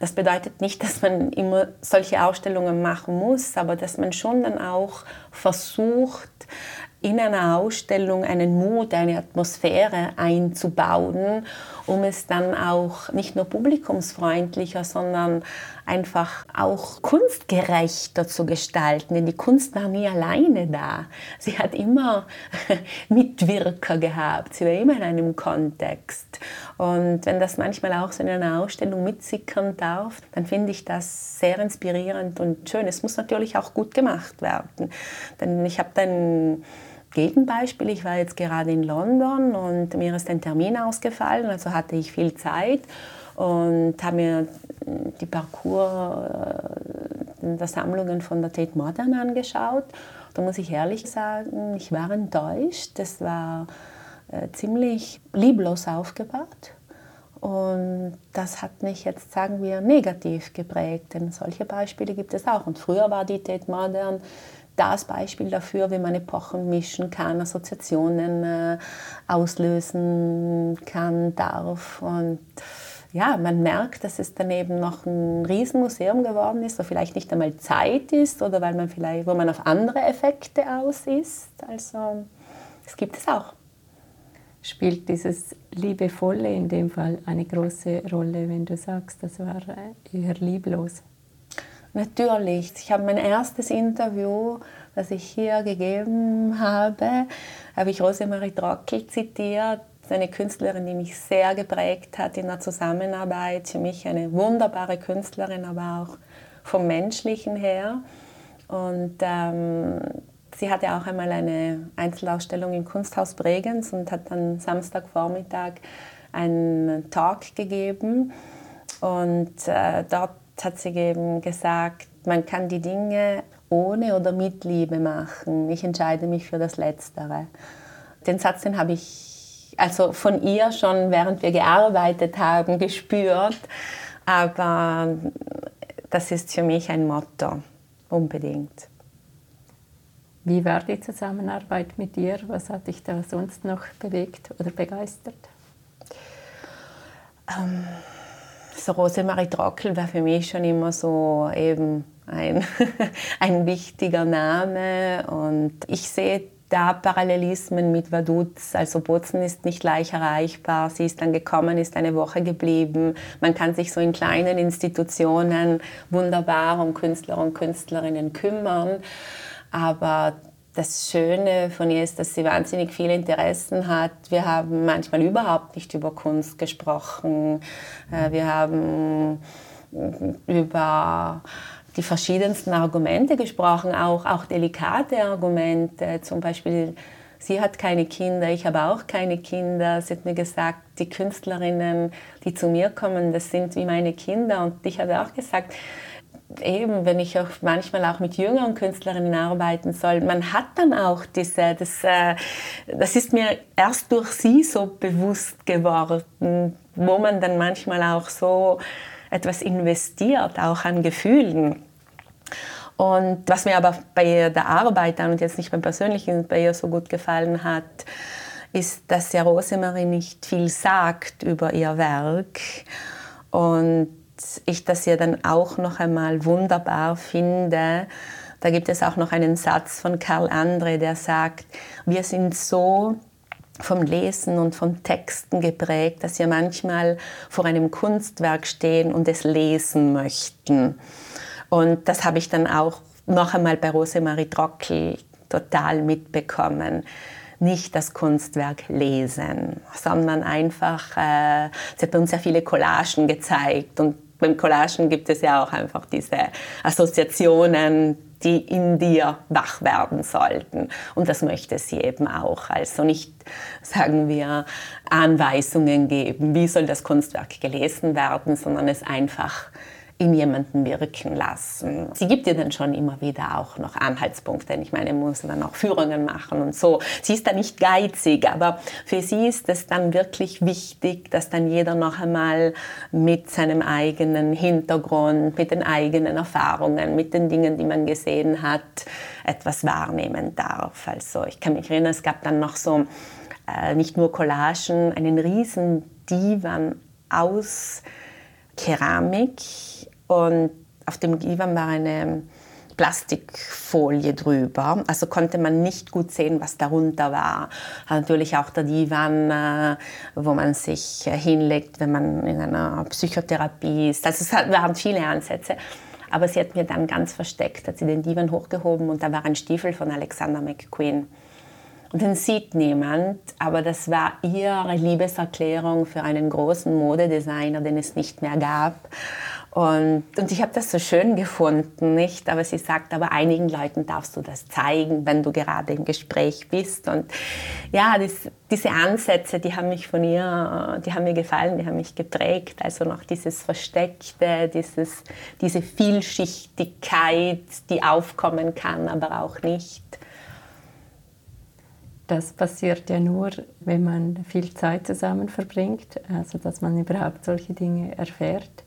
Das bedeutet nicht, dass man immer solche Ausstellungen machen muss, aber dass man schon dann auch versucht, in einer Ausstellung einen Mut, eine Atmosphäre einzubauen, um es dann auch nicht nur publikumsfreundlicher, sondern einfach auch kunstgerechter zu gestalten. Denn die Kunst war nie alleine da. Sie hat immer Mitwirker gehabt. Sie war immer in einem Kontext. Und wenn das manchmal auch so in einer Ausstellung mitsickern darf, dann finde ich das sehr inspirierend und schön. Es muss natürlich auch gut gemacht werden. Denn ich habe dann Gegenbeispiel, ich war jetzt gerade in London und mir ist ein Termin ausgefallen, also hatte ich viel Zeit und habe mir die Parcours äh, der Sammlungen von der Tate Modern angeschaut. Da muss ich ehrlich sagen, ich war enttäuscht. Das war äh, ziemlich lieblos aufgebaut. Und das hat mich jetzt, sagen wir, negativ geprägt, denn solche Beispiele gibt es auch. Und früher war die Tate Modern das Beispiel dafür, wie man Epochen mischen kann, Assoziationen äh, auslösen kann, darf. Und ja, man merkt, dass es dann eben noch ein Riesenmuseum geworden ist, wo vielleicht nicht einmal Zeit ist oder weil man vielleicht, wo man auf andere Effekte aus ist. Also es gibt es auch. Spielt dieses Liebevolle in dem Fall eine große Rolle, wenn du sagst, das war eher lieblos? Natürlich. Ich habe mein erstes Interview, das ich hier gegeben habe, habe ich Rosemarie Trockel zitiert. Eine Künstlerin, die mich sehr geprägt hat in der Zusammenarbeit. Für mich eine wunderbare Künstlerin, aber auch vom Menschlichen her. Und ähm, sie hatte auch einmal eine Einzelausstellung im Kunsthaus Bregenz und hat dann Samstagvormittag einen Talk gegeben. Und äh, dort hat sie eben gesagt, Man kann die Dinge ohne oder mit Liebe machen. Ich entscheide mich für das Letztere. Den Satz, den habe ich also von ihr schon, während wir gearbeitet haben, gespürt. Aber das ist für mich ein Motto, unbedingt. Wie war die Zusammenarbeit mit dir? Was hat dich da sonst noch bewegt oder begeistert? Ähm, so Rosemarie Trockel war für mich schon immer so eben ein, ein wichtiger Name und ich sehe da Parallelismen mit Vaduz. Also Bozen ist nicht leicht erreichbar. Sie ist dann gekommen, ist eine Woche geblieben. Man kann sich so in kleinen Institutionen wunderbar um Künstler und Künstlerinnen kümmern. Aber das Schöne von ihr ist, dass sie wahnsinnig viele Interessen hat. Wir haben manchmal überhaupt nicht über Kunst gesprochen. Äh, wir haben über die verschiedensten Argumente gesprochen, auch, auch delikate Argumente. Zum Beispiel, sie hat keine Kinder, ich habe auch keine Kinder. Sie hat mir gesagt, die Künstlerinnen, die zu mir kommen, das sind wie meine Kinder. Und ich habe auch gesagt, eben, wenn ich auch manchmal auch mit jüngeren Künstlerinnen arbeiten soll, man hat dann auch diese, das, äh, das ist mir erst durch sie so bewusst geworden, wo man dann manchmal auch so etwas investiert, auch an Gefühlen. Und was mir aber bei der Arbeit und jetzt nicht beim Persönlichen bei ihr so gut gefallen hat, ist, dass ja Rosemarie nicht viel sagt über ihr Werk und ich das ja dann auch noch einmal wunderbar finde. Da gibt es auch noch einen Satz von Karl André, der sagt, wir sind so vom Lesen und von Texten geprägt, dass wir manchmal vor einem Kunstwerk stehen und es lesen möchten. Und das habe ich dann auch noch einmal bei Rosemarie Trockel total mitbekommen. Nicht das Kunstwerk lesen, sondern einfach, äh, sie hat uns ja viele Collagen gezeigt und beim Collagen gibt es ja auch einfach diese Assoziationen, die in dir wach werden sollten. Und das möchte sie eben auch. Also nicht, sagen wir, Anweisungen geben, wie soll das Kunstwerk gelesen werden, sondern es einfach in jemanden wirken lassen. Sie gibt dir dann schon immer wieder auch noch Anhaltspunkte. Ich meine, muss dann auch Führungen machen und so. Sie ist da nicht geizig, aber für sie ist es dann wirklich wichtig, dass dann jeder noch einmal mit seinem eigenen Hintergrund, mit den eigenen Erfahrungen, mit den Dingen, die man gesehen hat, etwas wahrnehmen darf. Also ich kann mich erinnern, es gab dann noch so äh, nicht nur Collagen, einen riesen Divan aus Keramik und auf dem Divan war eine Plastikfolie drüber, also konnte man nicht gut sehen, was darunter war. Natürlich auch der Divan, äh, wo man sich äh, hinlegt, wenn man in einer Psychotherapie ist. Also es waren viele Ansätze. Aber sie hat mir dann ganz versteckt, hat sie den Divan hochgehoben und da war ein Stiefel von Alexander McQueen. Den sieht niemand, aber das war ihre Liebeserklärung für einen großen Modedesigner, den es nicht mehr gab. Und, und ich habe das so schön gefunden, nicht? Aber sie sagt, aber einigen Leuten darfst du das zeigen, wenn du gerade im Gespräch bist. Und ja, das, diese Ansätze, die haben mich von ihr, die haben mir gefallen, die haben mich geprägt. Also noch dieses Versteckte, dieses, diese Vielschichtigkeit, die aufkommen kann, aber auch nicht. Das passiert ja nur, wenn man viel Zeit zusammen verbringt, also dass man überhaupt solche Dinge erfährt.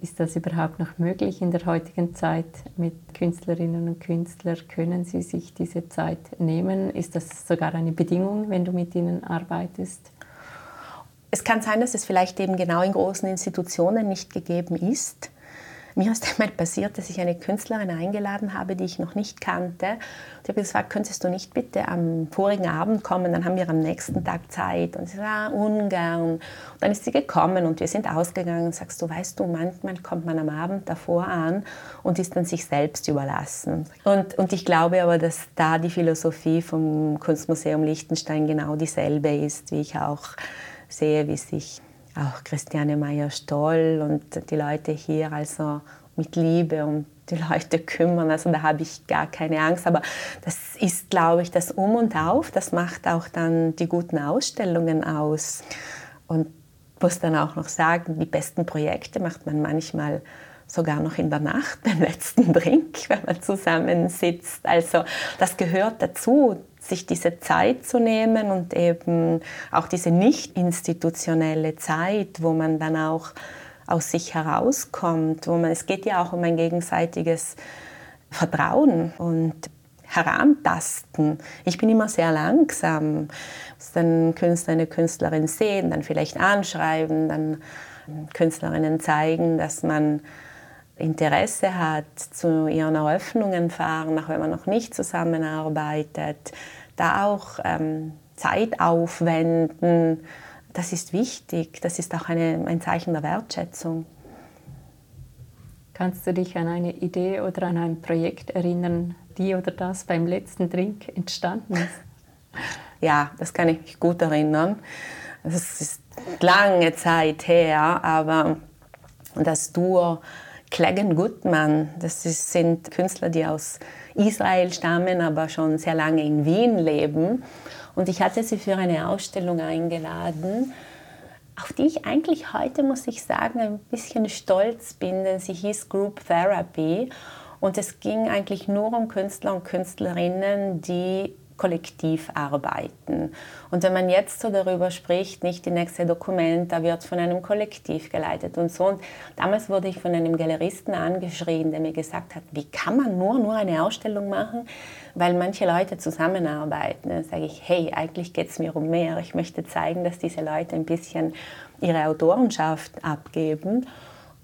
Ist das überhaupt noch möglich in der heutigen Zeit mit Künstlerinnen und Künstlern? Können sie sich diese Zeit nehmen? Ist das sogar eine Bedingung, wenn du mit ihnen arbeitest? Es kann sein, dass es vielleicht eben genau in großen Institutionen nicht gegeben ist. Mir ist einmal passiert, dass ich eine Künstlerin eingeladen habe, die ich noch nicht kannte. Ich habe gesagt, könntest du nicht bitte am vorigen Abend kommen, dann haben wir am nächsten Tag Zeit. Und sie sagt, ah, ungern. Und dann ist sie gekommen und wir sind ausgegangen und sagst du, weißt du, manchmal kommt man am Abend davor an und ist dann sich selbst überlassen. Und, und ich glaube aber, dass da die Philosophie vom Kunstmuseum Liechtenstein genau dieselbe ist, wie ich auch sehe, wie sich auch Christiane Meyer-Stoll und die Leute hier also mit Liebe um die Leute kümmern. Also da habe ich gar keine Angst. Aber das ist, glaube ich, das Um und Auf. Das macht auch dann die guten Ausstellungen aus. Und muss dann auch noch sagen, die besten Projekte macht man manchmal sogar noch in der Nacht beim letzten Drink, wenn man zusammensitzt. Also das gehört dazu, sich diese Zeit zu nehmen und eben auch diese nicht institutionelle Zeit, wo man dann auch aus sich herauskommt, wo man, es geht ja auch um ein gegenseitiges Vertrauen und Herantasten. Ich bin immer sehr langsam. Dann Künstler, eine Künstlerin sehen, dann vielleicht anschreiben, dann Künstlerinnen zeigen, dass man Interesse hat, zu ihren Eröffnungen fahren, auch wenn man noch nicht zusammenarbeitet, da auch ähm, Zeit aufwenden. Das ist wichtig, das ist auch eine, ein Zeichen der Wertschätzung. Kannst du dich an eine Idee oder an ein Projekt erinnern, die oder das beim letzten Drink entstanden ist? Ja, das kann ich mich gut erinnern. Das ist lange Zeit her, aber das Duo Cleggan Goodman, das ist, sind Künstler, die aus Israel stammen, aber schon sehr lange in Wien leben. Und ich hatte sie für eine Ausstellung eingeladen, auf die ich eigentlich heute, muss ich sagen, ein bisschen stolz bin, denn sie hieß Group Therapy. Und es ging eigentlich nur um Künstler und Künstlerinnen, die kollektiv arbeiten. Und wenn man jetzt so darüber spricht, nicht die nächste Dokument, da wird von einem Kollektiv geleitet und so. Und damals wurde ich von einem Galeristen angeschrien, der mir gesagt hat, wie kann man nur, nur eine Ausstellung machen, weil manche Leute zusammenarbeiten. Dann sage ich, hey, eigentlich geht es mir um mehr. Ich möchte zeigen, dass diese Leute ein bisschen ihre Autorenschaft abgeben.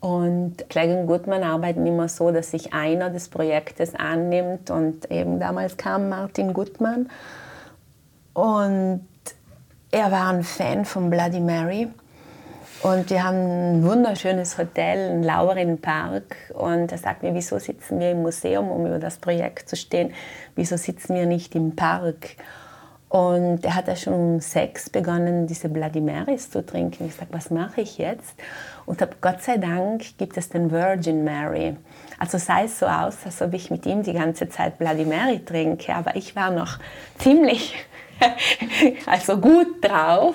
Und Clegg und Goodman arbeiten immer so, dass sich einer des Projektes annimmt. Und eben damals kam Martin Goodman. Und er war ein Fan von Bloody Mary. Und wir haben ein wunderschönes Hotel in Laurin Park. Und er sagt mir, wieso sitzen wir im Museum, um über das Projekt zu stehen? Wieso sitzen wir nicht im Park? Und er hat ja schon um sechs begonnen, diese Bloody Marys zu trinken. Ich sage, was mache ich jetzt? Und Gott sei Dank gibt es den Virgin Mary. Also sah es so aus, als ob ich mit ihm die ganze Zeit Bloody Mary trinke. Aber ich war noch ziemlich also gut drauf,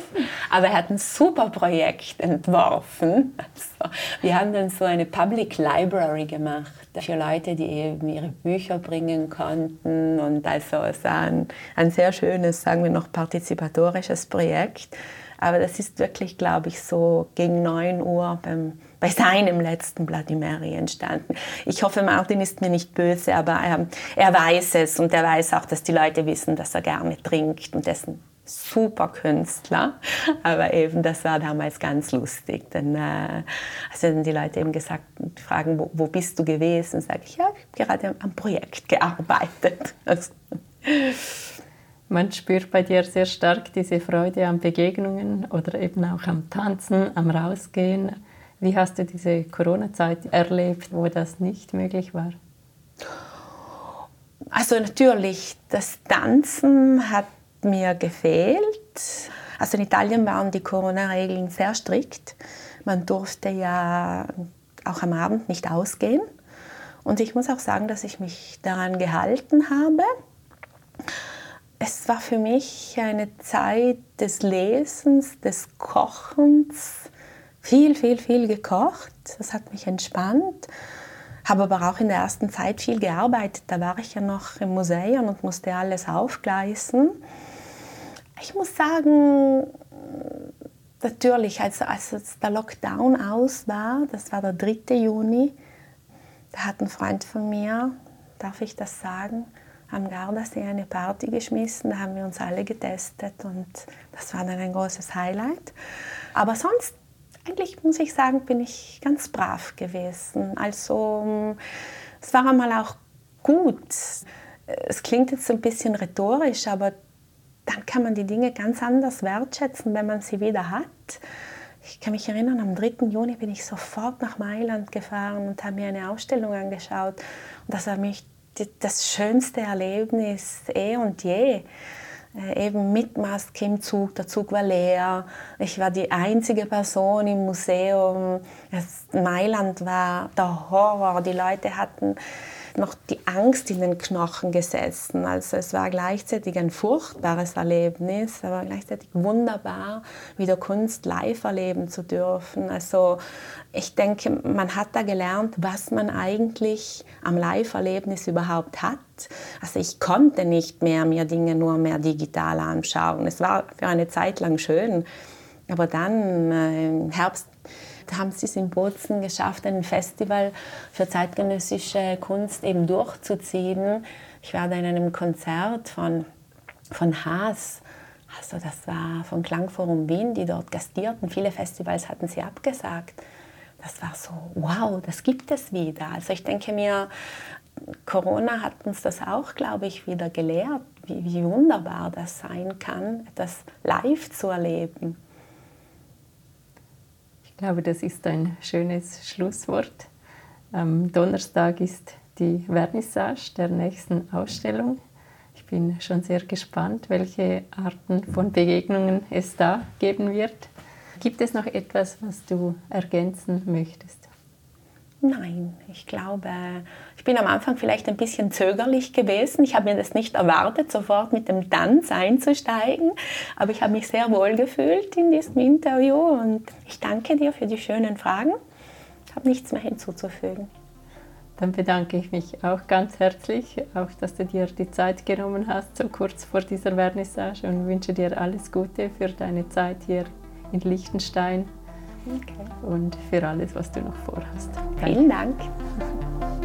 aber er hat ein super Projekt entworfen. Also, wir haben dann so eine Public Library gemacht für Leute, die eben ihre Bücher bringen konnten und also es war ein, ein sehr schönes, sagen wir noch, partizipatorisches Projekt. Aber das ist wirklich, glaube ich, so gegen 9 Uhr beim, bei seinem letzten Mary entstanden. Ich hoffe, Martin ist mir nicht böse, aber er, er weiß es und er weiß auch, dass die Leute wissen, dass er gerne trinkt und dessen super Künstler, aber eben das war damals ganz lustig. Denn äh, also die Leute eben gesagt, fragen, wo, wo bist du gewesen? Sage ich, ja, ich habe gerade am Projekt gearbeitet. Man spürt bei dir sehr stark diese Freude an Begegnungen oder eben auch am Tanzen, am Rausgehen. Wie hast du diese Corona-Zeit erlebt, wo das nicht möglich war? Also natürlich, das Tanzen hat mir gefehlt. Also in Italien waren die Corona-Regeln sehr strikt. Man durfte ja auch am Abend nicht ausgehen. Und ich muss auch sagen, dass ich mich daran gehalten habe es war für mich eine Zeit des Lesens, des Kochens. Viel, viel, viel gekocht. Das hat mich entspannt. Habe aber auch in der ersten Zeit viel gearbeitet. Da war ich ja noch im Museum und musste alles aufgleisen. Ich muss sagen, natürlich, als, als der Lockdown aus war, das war der 3. Juni, da hat ein Freund von mir, darf ich das sagen, am Gardasee eine Party geschmissen, da haben wir uns alle getestet und das war dann ein großes Highlight. Aber sonst, eigentlich muss ich sagen, bin ich ganz brav gewesen. Also es war einmal auch gut. Es klingt jetzt ein bisschen rhetorisch, aber dann kann man die Dinge ganz anders wertschätzen, wenn man sie wieder hat. Ich kann mich erinnern, am 3. Juni bin ich sofort nach Mailand gefahren und habe mir eine Ausstellung angeschaut. Und das war mich das schönste Erlebnis eh und je. Äh, eben mit Maske im Zug, der Zug war leer. Ich war die einzige Person im Museum. Mailand war der Horror. Die Leute hatten noch die Angst in den Knochen gesessen. Also es war gleichzeitig ein furchtbares Erlebnis, aber gleichzeitig wunderbar, wieder Kunst live erleben zu dürfen. Also ich denke, man hat da gelernt, was man eigentlich am Live-Erlebnis überhaupt hat. Also ich konnte nicht mehr mir Dinge nur mehr digital anschauen. Es war für eine Zeit lang schön, aber dann äh, im Herbst haben sie es in Bozen geschafft, ein Festival für zeitgenössische Kunst eben durchzuziehen. Ich war da in einem Konzert von, von Haas. Also das war vom Klangforum Wien, die dort gastierten. Viele Festivals hatten sie abgesagt. Das war so, wow, das gibt es wieder. Also ich denke mir, Corona hat uns das auch, glaube ich, wieder gelehrt, wie, wie wunderbar das sein kann, das live zu erleben. Ich glaube, das ist ein schönes Schlusswort. Am Donnerstag ist die Vernissage der nächsten Ausstellung. Ich bin schon sehr gespannt, welche Arten von Begegnungen es da geben wird. Gibt es noch etwas, was du ergänzen möchtest? Nein, ich glaube, ich bin am Anfang vielleicht ein bisschen zögerlich gewesen. Ich habe mir das nicht erwartet, sofort mit dem Tanz einzusteigen, aber ich habe mich sehr wohl gefühlt in diesem Interview und ich danke dir für die schönen Fragen. Ich habe nichts mehr hinzuzufügen. Dann bedanke ich mich auch ganz herzlich, auch dass du dir die Zeit genommen hast, so kurz vor dieser Vernissage und wünsche dir alles Gute für deine Zeit hier in Liechtenstein Okay. Und für alles, was du noch vorhast. Danke. Vielen Dank.